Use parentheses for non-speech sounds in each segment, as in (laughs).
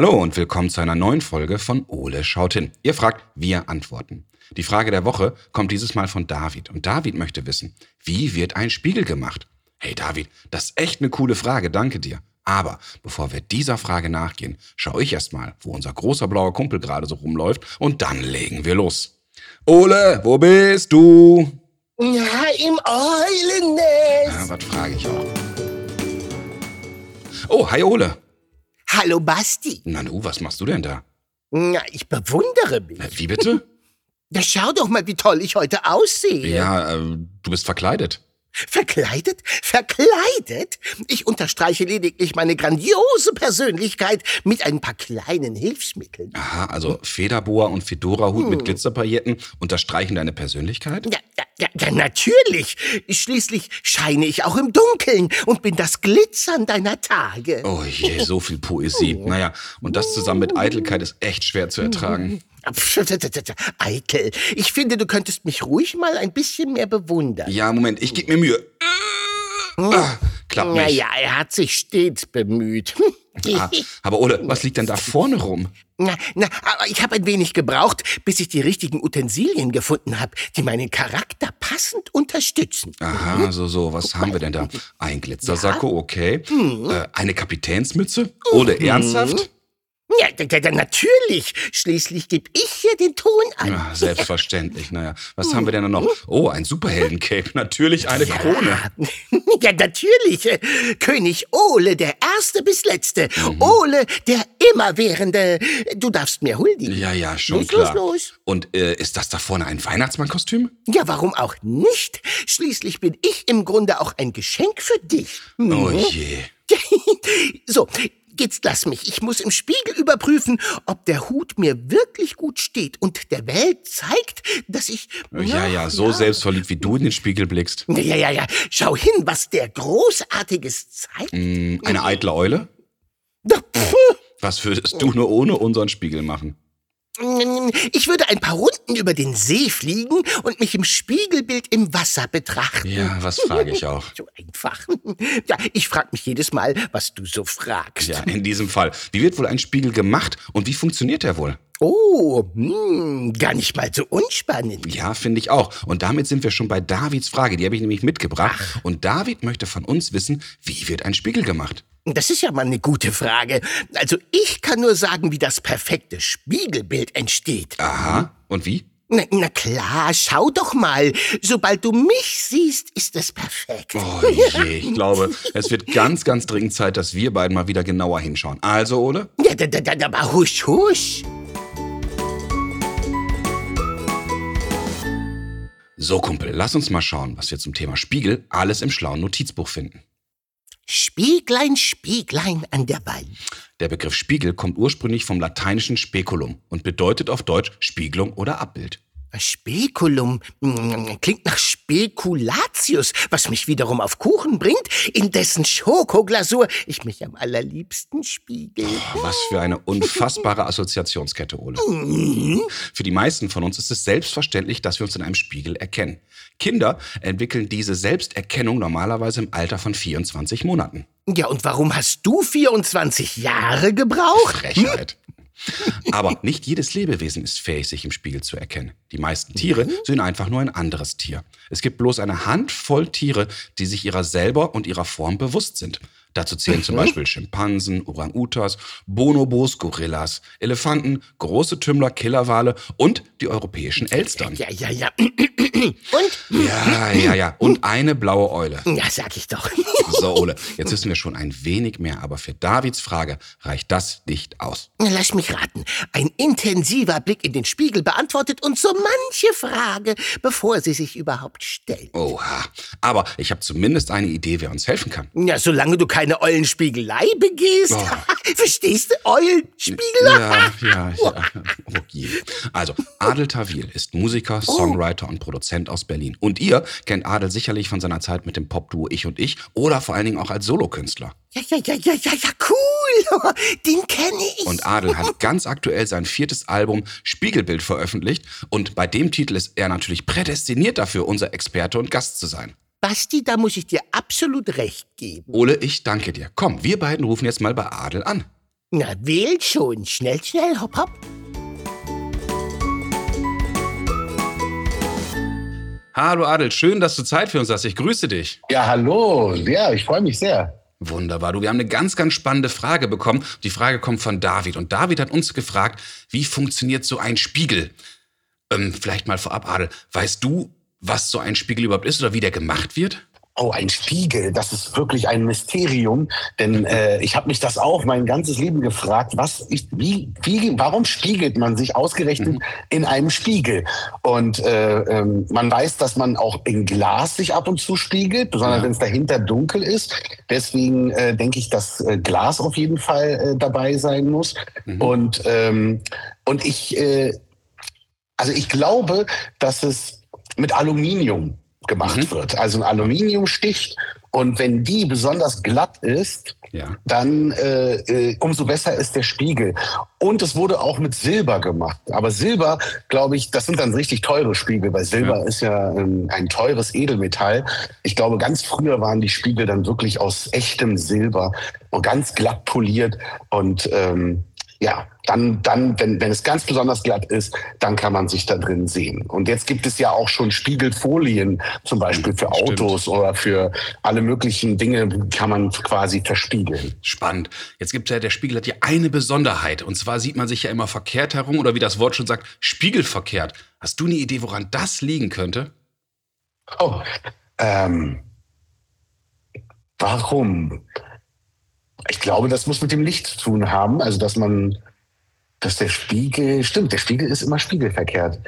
Hallo und willkommen zu einer neuen Folge von Ole schaut hin. Ihr fragt, wir antworten. Die Frage der Woche kommt dieses Mal von David. Und David möchte wissen, wie wird ein Spiegel gemacht? Hey David, das ist echt eine coole Frage, danke dir. Aber bevor wir dieser Frage nachgehen, schaue ich erst mal, wo unser großer blauer Kumpel gerade so rumläuft und dann legen wir los. Ole, wo bist du? Ja, im Eulennest. Ja, was frage ich auch? Oh, hi Ole. Hallo Basti. Na du, was machst du denn da? Na, ich bewundere mich. Wie bitte? (laughs) Na, schau doch mal, wie toll ich heute aussehe. Ja, äh, du bist verkleidet. Verkleidet? Verkleidet? Ich unterstreiche lediglich meine grandiose Persönlichkeit mit ein paar kleinen Hilfsmitteln. Aha, also Federboa und Fedora-Hut mit Glitzerpailletten unterstreichen deine Persönlichkeit? Ja, ja, ja, natürlich. Schließlich scheine ich auch im Dunkeln und bin das Glitzern deiner Tage. Oh je, so viel Poesie. (laughs) Naja, und das zusammen mit Eitelkeit ist echt schwer zu ertragen. (laughs) Eitel, ich finde, du könntest mich ruhig mal ein bisschen mehr bewundern. Ja, Moment, ich gebe mir Mühe. Ah, klappt nicht. Naja, er hat sich stets bemüht. Ah, aber Ole, (laughs) was liegt denn da vorne rum? Na, na, aber ich habe ein wenig gebraucht, bis ich die richtigen Utensilien gefunden habe, die meinen Charakter passend unterstützen. Aha, so, so, was haben wir denn da? Ein Glitzersacko, okay. Äh, eine Kapitänsmütze? Ole, ernsthaft? Ja, natürlich. Schließlich gebe ich hier den Ton an. Ja, selbstverständlich. Naja, was haben wir denn da noch? Oh, ein Superheldencape. Natürlich eine Krone. (laughs) Ja, natürlich. König Ole, der Erste bis Letzte. Mhm. Ole, der Immerwährende. Du darfst mir huldigen. Ja, ja, schon Los, klar. los, los. Und äh, ist das da vorne ein Weihnachtsmannkostüm? Ja, warum auch nicht? Schließlich bin ich im Grunde auch ein Geschenk für dich. Oh je. (laughs) So, jetzt lass mich. Ich muss im Spiegel überprüfen, ob der Hut mir wirklich gut steht und der Welt zeigt, dass ich. Ja, ja, so selbstverliebt wie du in den Spiegel blickst. Ja, ja, ja. Schau hin, was der Großartiges zeigt. Hm, Eine eitle Eule? Pff, Was würdest du nur ohne unseren Spiegel machen? Ich würde ein paar Runden über den See fliegen und mich im Spiegelbild im Wasser betrachten. Ja, was frage ich auch. (laughs) So einfach. Ja, ich frage mich jedes Mal, was du so fragst. Ja, in diesem Fall. Wie wird wohl ein Spiegel gemacht und wie funktioniert er wohl? Oh, hm, gar nicht mal so unspannend. Ja, finde ich auch. Und damit sind wir schon bei Davids Frage. Die habe ich nämlich mitgebracht. Und David möchte von uns wissen, wie wird ein Spiegel gemacht? Das ist ja mal eine gute Frage. Also ich kann nur sagen, wie das perfekte Spiegelbild entsteht. Aha. Und wie? Na, na klar, schau doch mal. Sobald du mich siehst, ist es perfekt. Oh je, ich glaube, es wird ganz, ganz dringend Zeit, dass wir beiden mal wieder genauer hinschauen. Also, Ole? Ja, da, da, da, aber husch, husch. So, Kumpel, lass uns mal schauen, was wir zum Thema Spiegel alles im schlauen Notizbuch finden. Spieglein, Spieglein an der Wand. Der Begriff Spiegel kommt ursprünglich vom lateinischen Speculum und bedeutet auf Deutsch Spiegelung oder Abbild. Spekulum klingt nach Spekulatius, was mich wiederum auf Kuchen bringt, in dessen Schokoglasur ich mich am allerliebsten spiegel. Was für eine unfassbare Assoziationskette, Ole. Für die meisten von uns ist es selbstverständlich, dass wir uns in einem Spiegel erkennen. Kinder entwickeln diese Selbsterkennung normalerweise im Alter von 24 Monaten. Ja, und warum hast du 24 Jahre gebraucht? Frechheit. (laughs) Aber nicht jedes Lebewesen ist fähig, sich im Spiegel zu erkennen. Die meisten Tiere sind einfach nur ein anderes Tier. Es gibt bloß eine Handvoll Tiere, die sich ihrer selber und ihrer Form bewusst sind. Dazu zählen zum Beispiel Schimpansen, Orang-Utas, Bonobos, Gorillas, Elefanten, große Tümmler, Killerwale und die europäischen Elstern. Ja, ja, ja. (clears throat) Und? Ja, ja, ja. Und eine blaue Eule. Ja, sag ich doch. (laughs) So, Ole, jetzt wissen wir schon ein wenig mehr, aber für Davids Frage reicht das nicht aus. Lass mich raten. Ein intensiver Blick in den Spiegel beantwortet uns so manche Frage, bevor sie sich überhaupt stellt. Oha. Aber ich habe zumindest eine Idee, wer uns helfen kann. Ja, solange du keine Eulenspiegelei begehst. Oh. (laughs) Verstehst du? Eulenspiegelei? Ja, ja, ja. Oh je. Also, Adel Tawil ist Musiker, Songwriter und Produzent aus Berlin. Und ihr kennt Adel sicherlich von seiner Zeit mit dem Popduo Ich und Ich oder vor allen Dingen auch als Solokünstler. Ja, ja, ja, ja, ja, ja, cool. (laughs) Den kenne ich. Und Adel hat (laughs) ganz aktuell sein viertes Album Spiegelbild veröffentlicht. Und bei dem Titel ist er natürlich prädestiniert dafür, unser Experte und Gast zu sein. Basti, da muss ich dir absolut recht geben. Ole, ich danke dir. Komm, wir beiden rufen jetzt mal bei Adel an. Na, wähl schon. Schnell, schnell, hopp, hopp. Hallo Adel, schön, dass du Zeit für uns hast. Ich grüße dich. Ja, hallo. Ja, ich freue mich sehr. Wunderbar. Du, wir haben eine ganz, ganz spannende Frage bekommen. Die Frage kommt von David. Und David hat uns gefragt, wie funktioniert so ein Spiegel? Ähm, vielleicht mal vorab, Adel, weißt du, was so ein Spiegel überhaupt ist oder wie der gemacht wird? Oh, ein Spiegel, das ist wirklich ein Mysterium, denn äh, ich habe mich das auch mein ganzes Leben gefragt, was ich, wie, wie, warum spiegelt man sich ausgerechnet mhm. in einem Spiegel? Und äh, ähm, man weiß, dass man auch in Glas sich ab und zu spiegelt, besonders ja. wenn es dahinter dunkel ist. Deswegen äh, denke ich, dass äh, Glas auf jeden Fall äh, dabei sein muss. Mhm. Und ähm, und ich, äh, also ich glaube, dass es mit Aluminium gemacht mhm. wird. Also ein Aluminiumstich. Und wenn die besonders glatt ist, ja. dann äh, äh, umso besser ist der Spiegel. Und es wurde auch mit Silber gemacht. Aber Silber, glaube ich, das sind dann richtig teure Spiegel, weil Silber ja. ist ja ähm, ein teures Edelmetall. Ich glaube, ganz früher waren die Spiegel dann wirklich aus echtem Silber und ganz glatt poliert. Und ähm, ja, dann, dann wenn, wenn es ganz besonders glatt ist, dann kann man sich da drin sehen. Und jetzt gibt es ja auch schon Spiegelfolien, zum Beispiel für Autos Stimmt. oder für alle möglichen Dinge kann man quasi verspiegeln. Spannend. Jetzt gibt es ja, der Spiegel hat ja eine Besonderheit. Und zwar sieht man sich ja immer verkehrt herum oder wie das Wort schon sagt, spiegelverkehrt. Hast du eine Idee, woran das liegen könnte? Oh, ähm, warum? Ich glaube, das muss mit dem Licht zu tun haben. Also, dass man, dass der Spiegel, stimmt, der Spiegel ist immer spiegelverkehrt.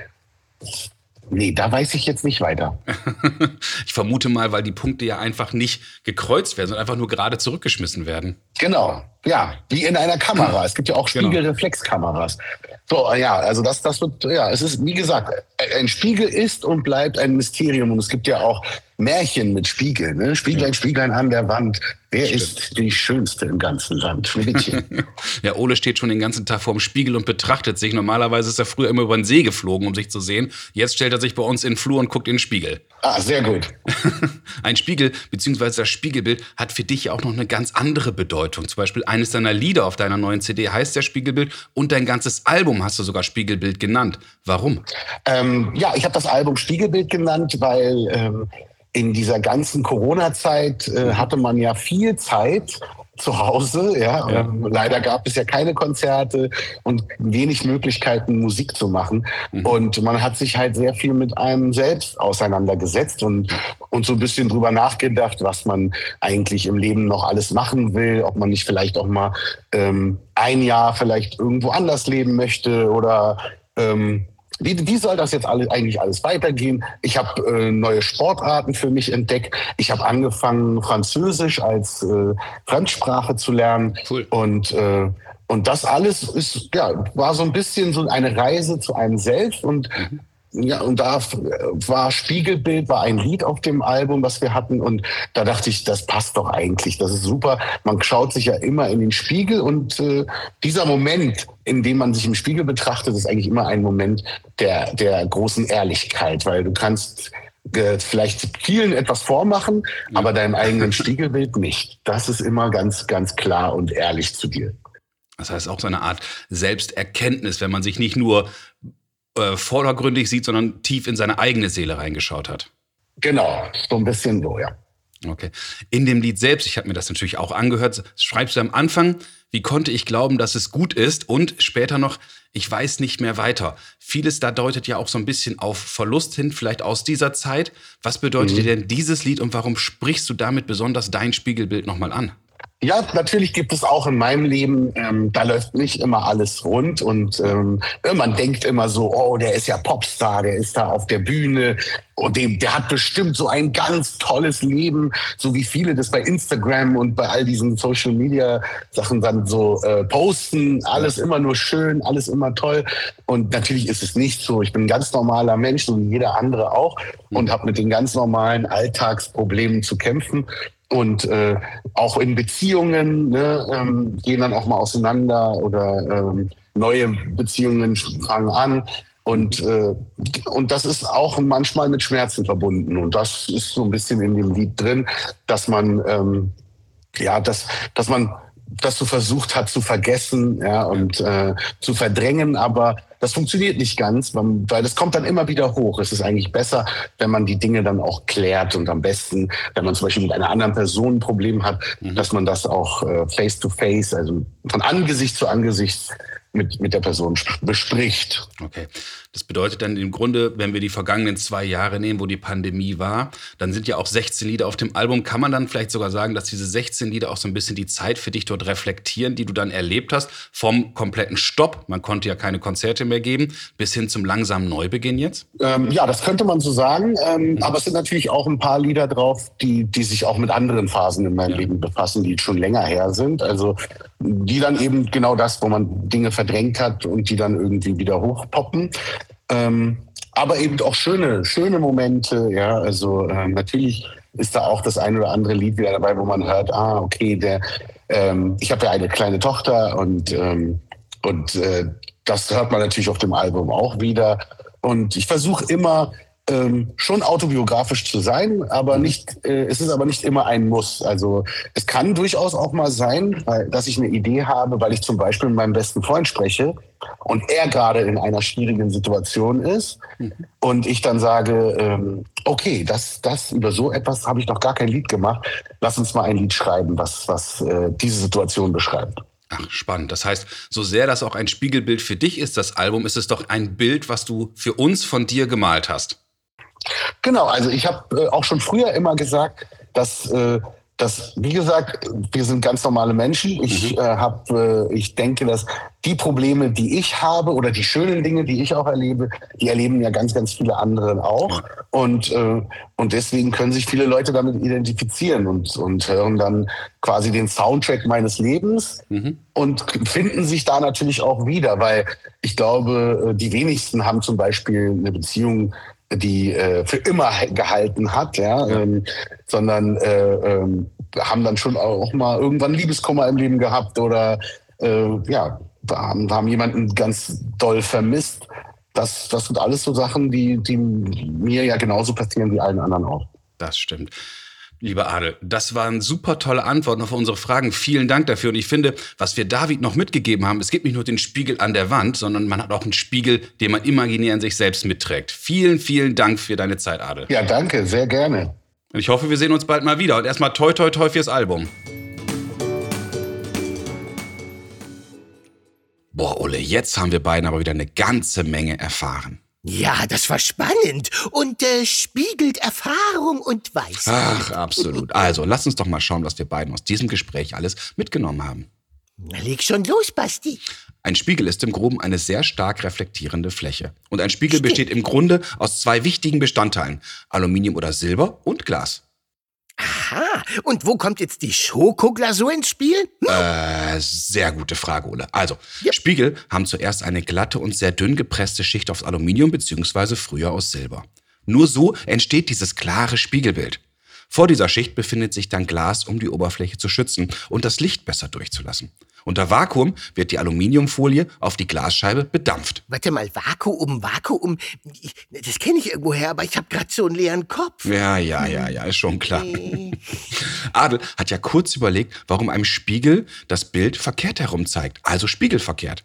Nee, da weiß ich jetzt nicht weiter. (laughs) ich vermute mal, weil die Punkte ja einfach nicht gekreuzt werden, sondern einfach nur gerade zurückgeschmissen werden. Genau, ja, wie in einer Kamera. Es gibt ja auch genau. Spiegelreflexkameras. So, ja, also das, das wird, ja, es ist, wie gesagt, ein Spiegel ist und bleibt ein Mysterium. Und es gibt ja auch Märchen mit Spiegeln. Ne? Spieglein, Spieglein an der Wand. Wer Stimmt. ist die Schönste im ganzen Land? (laughs) ja, Ole steht schon den ganzen Tag vorm Spiegel und betrachtet sich. Normalerweise ist er früher immer über den See geflogen, um sich zu sehen. Jetzt stellt er sich bei uns in den Flur und guckt in den Spiegel. Ah, sehr gut. (laughs) Ein Spiegel, beziehungsweise das Spiegelbild, hat für dich ja auch noch eine ganz andere Bedeutung. Zum Beispiel eines deiner Lieder auf deiner neuen CD heißt ja Spiegelbild und dein ganzes Album hast du sogar Spiegelbild genannt. Warum? Ähm, ja, ich habe das Album Spiegelbild genannt, weil ähm, in dieser ganzen Corona-Zeit äh, hatte man ja viel Zeit zu Hause. Ja, ja. leider gab es ja keine Konzerte und wenig Möglichkeiten, Musik zu machen. Mhm. Und man hat sich halt sehr viel mit einem selbst auseinandergesetzt und, und so ein bisschen drüber nachgedacht, was man eigentlich im Leben noch alles machen will, ob man nicht vielleicht auch mal ähm, ein Jahr vielleicht irgendwo anders leben möchte oder ähm, wie, wie soll das jetzt alle, eigentlich alles weitergehen? Ich habe äh, neue Sportarten für mich entdeckt. Ich habe angefangen, Französisch als äh, Fremdsprache zu lernen. Cool. Und, äh, und das alles ist, ja, war so ein bisschen so eine Reise zu einem selbst. Und mhm. Ja, und da war Spiegelbild, war ein Lied auf dem Album, was wir hatten. Und da dachte ich, das passt doch eigentlich. Das ist super. Man schaut sich ja immer in den Spiegel und äh, dieser Moment, in dem man sich im Spiegel betrachtet, ist eigentlich immer ein Moment der, der großen Ehrlichkeit, weil du kannst äh, vielleicht vielen etwas vormachen, ja. aber deinem eigenen Spiegelbild nicht. Das ist immer ganz, ganz klar und ehrlich zu dir. Das heißt auch so eine Art Selbsterkenntnis, wenn man sich nicht nur äh, vordergründig sieht, sondern tief in seine eigene Seele reingeschaut hat. Genau, so ein bisschen so, ja. Okay. In dem Lied selbst, ich habe mir das natürlich auch angehört, schreibst du am Anfang, wie konnte ich glauben, dass es gut ist und später noch, ich weiß nicht mehr weiter. Vieles da deutet ja auch so ein bisschen auf Verlust hin, vielleicht aus dieser Zeit. Was bedeutet mhm. dir denn dieses Lied und warum sprichst du damit besonders dein Spiegelbild nochmal an? Ja, natürlich gibt es auch in meinem Leben, ähm, da läuft nicht immer alles rund und ähm, man denkt immer so, oh, der ist ja Popstar, der ist da auf der Bühne und dem, der hat bestimmt so ein ganz tolles Leben, so wie viele das bei Instagram und bei all diesen Social Media Sachen dann so äh, posten, alles immer nur schön, alles immer toll und natürlich ist es nicht so. Ich bin ein ganz normaler Mensch, so wie jeder andere auch und habe mit den ganz normalen Alltagsproblemen zu kämpfen und äh, auch in Beziehungen ne, ähm, gehen dann auch mal auseinander oder ähm, neue Beziehungen fangen an. Und, äh, und das ist auch manchmal mit Schmerzen verbunden. Und das ist so ein bisschen in dem Lied drin, dass man, ähm, ja, dass, dass man das so versucht hat zu vergessen ja, und äh, zu verdrängen, aber das funktioniert nicht ganz, weil das kommt dann immer wieder hoch. Es ist eigentlich besser, wenn man die Dinge dann auch klärt und am besten, wenn man zum Beispiel mit einer anderen Person ein Problem hat, mhm. dass man das auch äh, face to face, also von Angesicht zu Angesicht mit, mit der Person bespricht. Okay. Das bedeutet dann im Grunde, wenn wir die vergangenen zwei Jahre nehmen, wo die Pandemie war, dann sind ja auch 16 Lieder auf dem Album. Kann man dann vielleicht sogar sagen, dass diese 16 Lieder auch so ein bisschen die Zeit für dich dort reflektieren, die du dann erlebt hast, vom kompletten Stopp, man konnte ja keine Konzerte mehr geben, bis hin zum langsamen Neubeginn jetzt? Ähm, ja, das könnte man so sagen. Ähm, mhm. Aber es sind natürlich auch ein paar Lieder drauf, die, die sich auch mit anderen Phasen in meinem ja. Leben befassen, die schon länger her sind. Also die dann eben genau das, wo man Dinge verdrängt hat und die dann irgendwie wieder hochpoppen. Ähm, aber eben auch schöne, schöne Momente. Ja, also äh, natürlich ist da auch das ein oder andere Lied wieder dabei, wo man hört, ah, okay, der, ähm, ich habe ja eine kleine Tochter und, ähm, und äh, das hört man natürlich auf dem Album auch wieder. Und ich versuche immer ähm, schon autobiografisch zu sein, aber mhm. nicht, äh, es ist aber nicht immer ein Muss. Also es kann durchaus auch mal sein, weil, dass ich eine Idee habe, weil ich zum Beispiel mit meinem besten Freund spreche und er gerade in einer schwierigen Situation ist mhm. und ich dann sage, ähm, okay, das, das über so etwas habe ich noch gar kein Lied gemacht. Lass uns mal ein Lied schreiben, was, was äh, diese Situation beschreibt. Ach, spannend. Das heißt, so sehr das auch ein Spiegelbild für dich ist, das Album, ist es doch ein Bild, was du für uns von dir gemalt hast. Genau, also ich habe äh, auch schon früher immer gesagt, dass, äh, dass, wie gesagt, wir sind ganz normale Menschen. Ich, mhm. äh, hab, äh, ich denke, dass die Probleme, die ich habe oder die schönen Dinge, die ich auch erlebe, die erleben ja ganz, ganz viele andere auch. Und, äh, und deswegen können sich viele Leute damit identifizieren und, und hören dann quasi den Soundtrack meines Lebens mhm. und finden sich da natürlich auch wieder, weil ich glaube, äh, die wenigsten haben zum Beispiel eine Beziehung die äh, für immer gehalten hat, ja, ähm, sondern äh, ähm, haben dann schon auch mal irgendwann Liebeskummer im Leben gehabt oder äh, ja, haben, haben jemanden ganz doll vermisst. Das, das sind alles so Sachen, die, die mir ja genauso passieren wie allen anderen auch. Das stimmt. Lieber Adel, das waren super tolle Antworten auf unsere Fragen. Vielen Dank dafür. Und ich finde, was wir David noch mitgegeben haben, es gibt nicht nur den Spiegel an der Wand, sondern man hat auch einen Spiegel, den man imaginär in sich selbst mitträgt. Vielen, vielen Dank für deine Zeit, Adel. Ja, danke, sehr gerne. Und ich hoffe, wir sehen uns bald mal wieder. Und erstmal toi, toi, toi fürs Album. Boah, Ole, jetzt haben wir beiden aber wieder eine ganze Menge erfahren. Ja, das war spannend und äh, spiegelt Erfahrung und Weisheit. Ach, absolut. Also, lass uns doch mal schauen, was wir beiden aus diesem Gespräch alles mitgenommen haben. Na, leg schon los, Basti. Ein Spiegel ist im Groben eine sehr stark reflektierende Fläche. Und ein Spiegel Stimmt. besteht im Grunde aus zwei wichtigen Bestandteilen: Aluminium oder Silber und Glas. Aha, und wo kommt jetzt die Schokoglasur ins Spiel? Hm? Äh, sehr gute Frage, Ole. Also, ja. Spiegel haben zuerst eine glatte und sehr dünn gepresste Schicht aus Aluminium bzw. früher aus Silber. Nur so entsteht dieses klare Spiegelbild. Vor dieser Schicht befindet sich dann Glas, um die Oberfläche zu schützen und das Licht besser durchzulassen. Unter Vakuum wird die Aluminiumfolie auf die Glasscheibe bedampft. Warte mal, Vakuum, Vakuum, das kenne ich irgendwoher, aber ich habe gerade so einen leeren Kopf. Ja, ja, ja, ja, ist schon klar. Adel (laughs) hat ja kurz überlegt, warum einem Spiegel das Bild verkehrt herum zeigt, also spiegelverkehrt.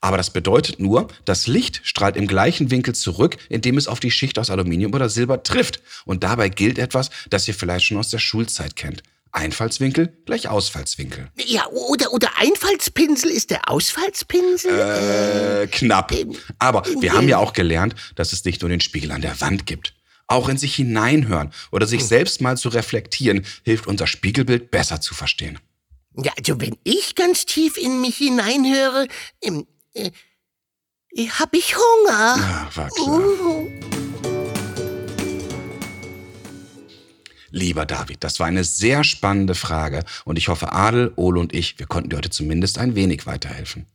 Aber das bedeutet nur, das Licht strahlt im gleichen Winkel zurück, indem es auf die Schicht aus Aluminium oder Silber trifft. Und dabei gilt etwas, das ihr vielleicht schon aus der Schulzeit kennt. Einfallswinkel gleich Ausfallswinkel. Ja, oder, oder Einfallspinsel ist der Ausfallspinsel? Äh, knapp. Ähm, Aber wir haben ja auch gelernt, dass es nicht nur den Spiegel an der Wand gibt. Auch in sich hineinhören oder sich hm. selbst mal zu reflektieren, hilft unser Spiegelbild besser zu verstehen. Ja, also wenn ich ganz tief in mich hineinhöre, ähm, äh, hab ich Hunger. Ja, war klar. Uh. Lieber David, das war eine sehr spannende Frage und ich hoffe, Adel, Ole und ich, wir konnten dir heute zumindest ein wenig weiterhelfen.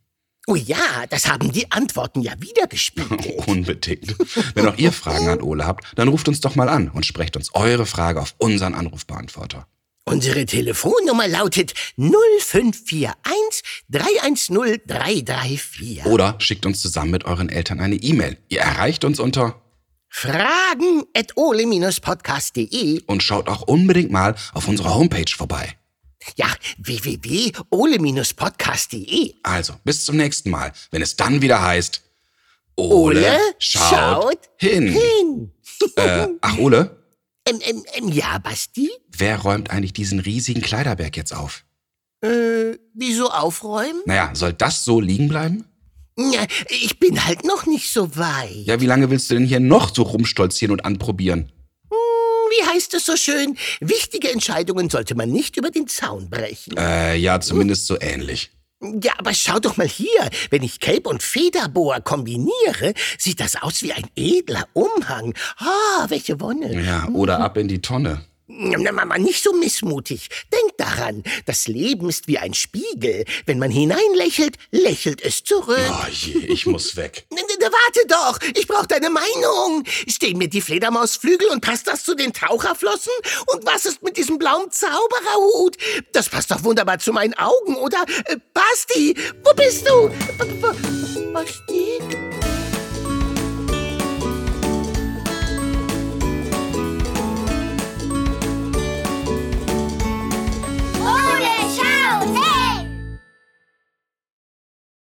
Oh ja, das haben die Antworten ja wieder gespielt. (laughs) Unbedingt. Wenn auch ihr Fragen an Ole habt, dann ruft uns doch mal an und sprecht uns eure Frage auf unseren Anrufbeantworter. Unsere Telefonnummer lautet 0541 310 334. Oder schickt uns zusammen mit euren Eltern eine E-Mail. Ihr erreicht uns unter fragen at ole-podcast.de und schaut auch unbedingt mal auf unserer Homepage vorbei. Ja, www.ole-podcast.de. Also, bis zum nächsten Mal, wenn es dann wieder heißt Ole schaut hin. Hin. (laughs) Äh, ach, Ole, Ähm, ähm, ähm, ja, Basti? wer räumt eigentlich diesen riesigen Kleiderberg jetzt auf? Äh, wieso aufräumen? Naja, soll das so liegen bleiben? Ja, ich bin halt noch nicht so weit. Ja, wie lange willst du denn hier noch so rumstolzieren und anprobieren? Wie heißt es so schön? Wichtige Entscheidungen sollte man nicht über den Zaun brechen. Äh, ja, zumindest so ähnlich. Ja, aber schau doch mal hier. Wenn ich Cape und Federboa kombiniere, sieht das aus wie ein edler Umhang. Ah, welche Wonne. Ja, oder ab in die Tonne. Na, Mama, nicht so missmutig. Denk daran, das Leben ist wie ein Spiegel. Wenn man hineinlächelt, lächelt es zurück. Oh je, ich muss weg. (laughs) Warte doch, ich brauche deine Meinung. Stehen mir die Fledermausflügel und passt das zu den Taucherflossen? Und was ist mit diesem blauen Zaubererhut? Das passt doch wunderbar zu meinen Augen, oder? Äh, Basti, wo bist du? B- Basti?